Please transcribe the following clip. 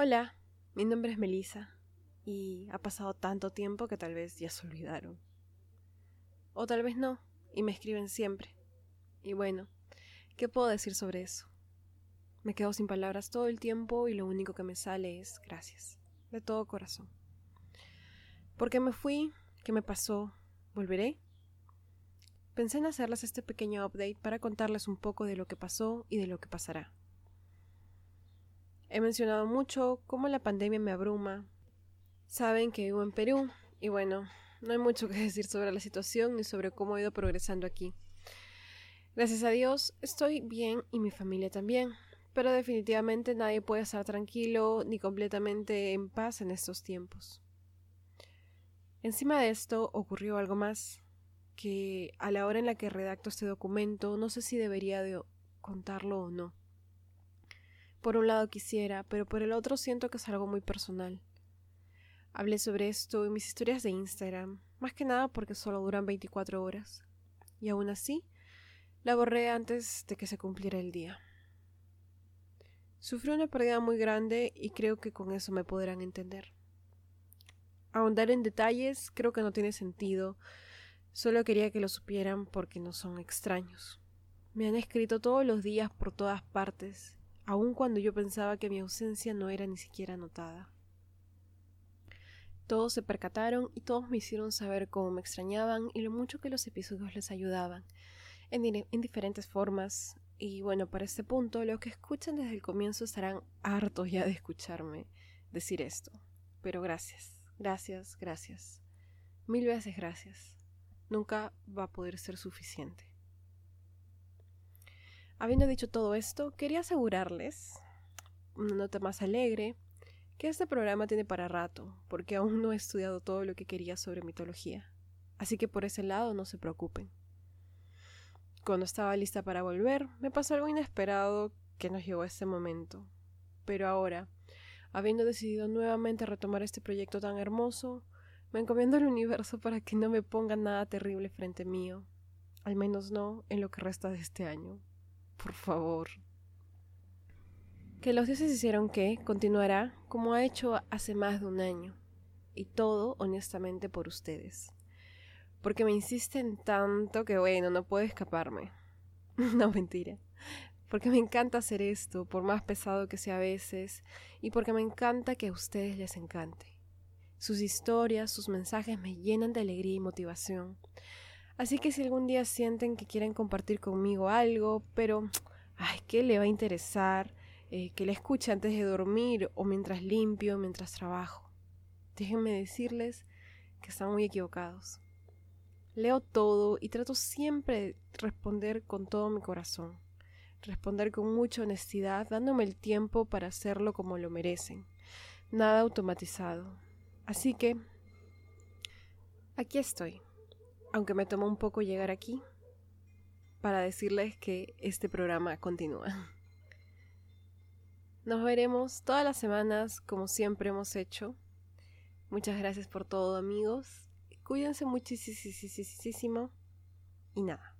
Hola, mi nombre es Melissa y ha pasado tanto tiempo que tal vez ya se olvidaron. O tal vez no, y me escriben siempre. Y bueno, ¿qué puedo decir sobre eso? Me quedo sin palabras todo el tiempo y lo único que me sale es gracias, de todo corazón. ¿Por qué me fui? ¿Qué me pasó? ¿Volveré? Pensé en hacerles este pequeño update para contarles un poco de lo que pasó y de lo que pasará. He mencionado mucho cómo la pandemia me abruma. Saben que vivo en Perú y bueno, no hay mucho que decir sobre la situación ni sobre cómo he ido progresando aquí. Gracias a Dios estoy bien y mi familia también, pero definitivamente nadie puede estar tranquilo ni completamente en paz en estos tiempos. Encima de esto ocurrió algo más, que a la hora en la que redacto este documento no sé si debería de contarlo o no. Por un lado quisiera, pero por el otro siento que es algo muy personal. Hablé sobre esto en mis historias de Instagram, más que nada porque solo duran 24 horas. Y aún así, la borré antes de que se cumpliera el día. Sufrí una pérdida muy grande y creo que con eso me podrán entender. Ahondar en detalles creo que no tiene sentido, solo quería que lo supieran porque no son extraños. Me han escrito todos los días por todas partes aun cuando yo pensaba que mi ausencia no era ni siquiera notada. Todos se percataron y todos me hicieron saber cómo me extrañaban y lo mucho que los episodios les ayudaban, en, en diferentes formas, y bueno, para este punto, los que escuchan desde el comienzo estarán hartos ya de escucharme decir esto. Pero gracias, gracias, gracias. Mil veces gracias. Nunca va a poder ser suficiente. Habiendo dicho todo esto, quería asegurarles, una nota más alegre, que este programa tiene para rato, porque aún no he estudiado todo lo que quería sobre mitología. Así que por ese lado no se preocupen. Cuando estaba lista para volver, me pasó algo inesperado que nos llevó a este momento. Pero ahora, habiendo decidido nuevamente retomar este proyecto tan hermoso, me encomiendo al universo para que no me ponga nada terrible frente mío, al menos no en lo que resta de este año por favor. Que los dioses hicieron que continuará como ha hecho hace más de un año. Y todo, honestamente, por ustedes. Porque me insisten tanto que, bueno, no puedo escaparme. no, mentira. Porque me encanta hacer esto, por más pesado que sea a veces, y porque me encanta que a ustedes les encante. Sus historias, sus mensajes me llenan de alegría y motivación. Así que si algún día sienten que quieren compartir conmigo algo, pero, ay, ¿qué le va a interesar? Eh, que le escuche antes de dormir o mientras limpio, mientras trabajo. Déjenme decirles que están muy equivocados. Leo todo y trato siempre de responder con todo mi corazón. Responder con mucha honestidad, dándome el tiempo para hacerlo como lo merecen. Nada automatizado. Así que, aquí estoy aunque me tomó un poco llegar aquí, para decirles que este programa continúa. Nos veremos todas las semanas como siempre hemos hecho. Muchas gracias por todo amigos. Cuídense muchísimo y nada.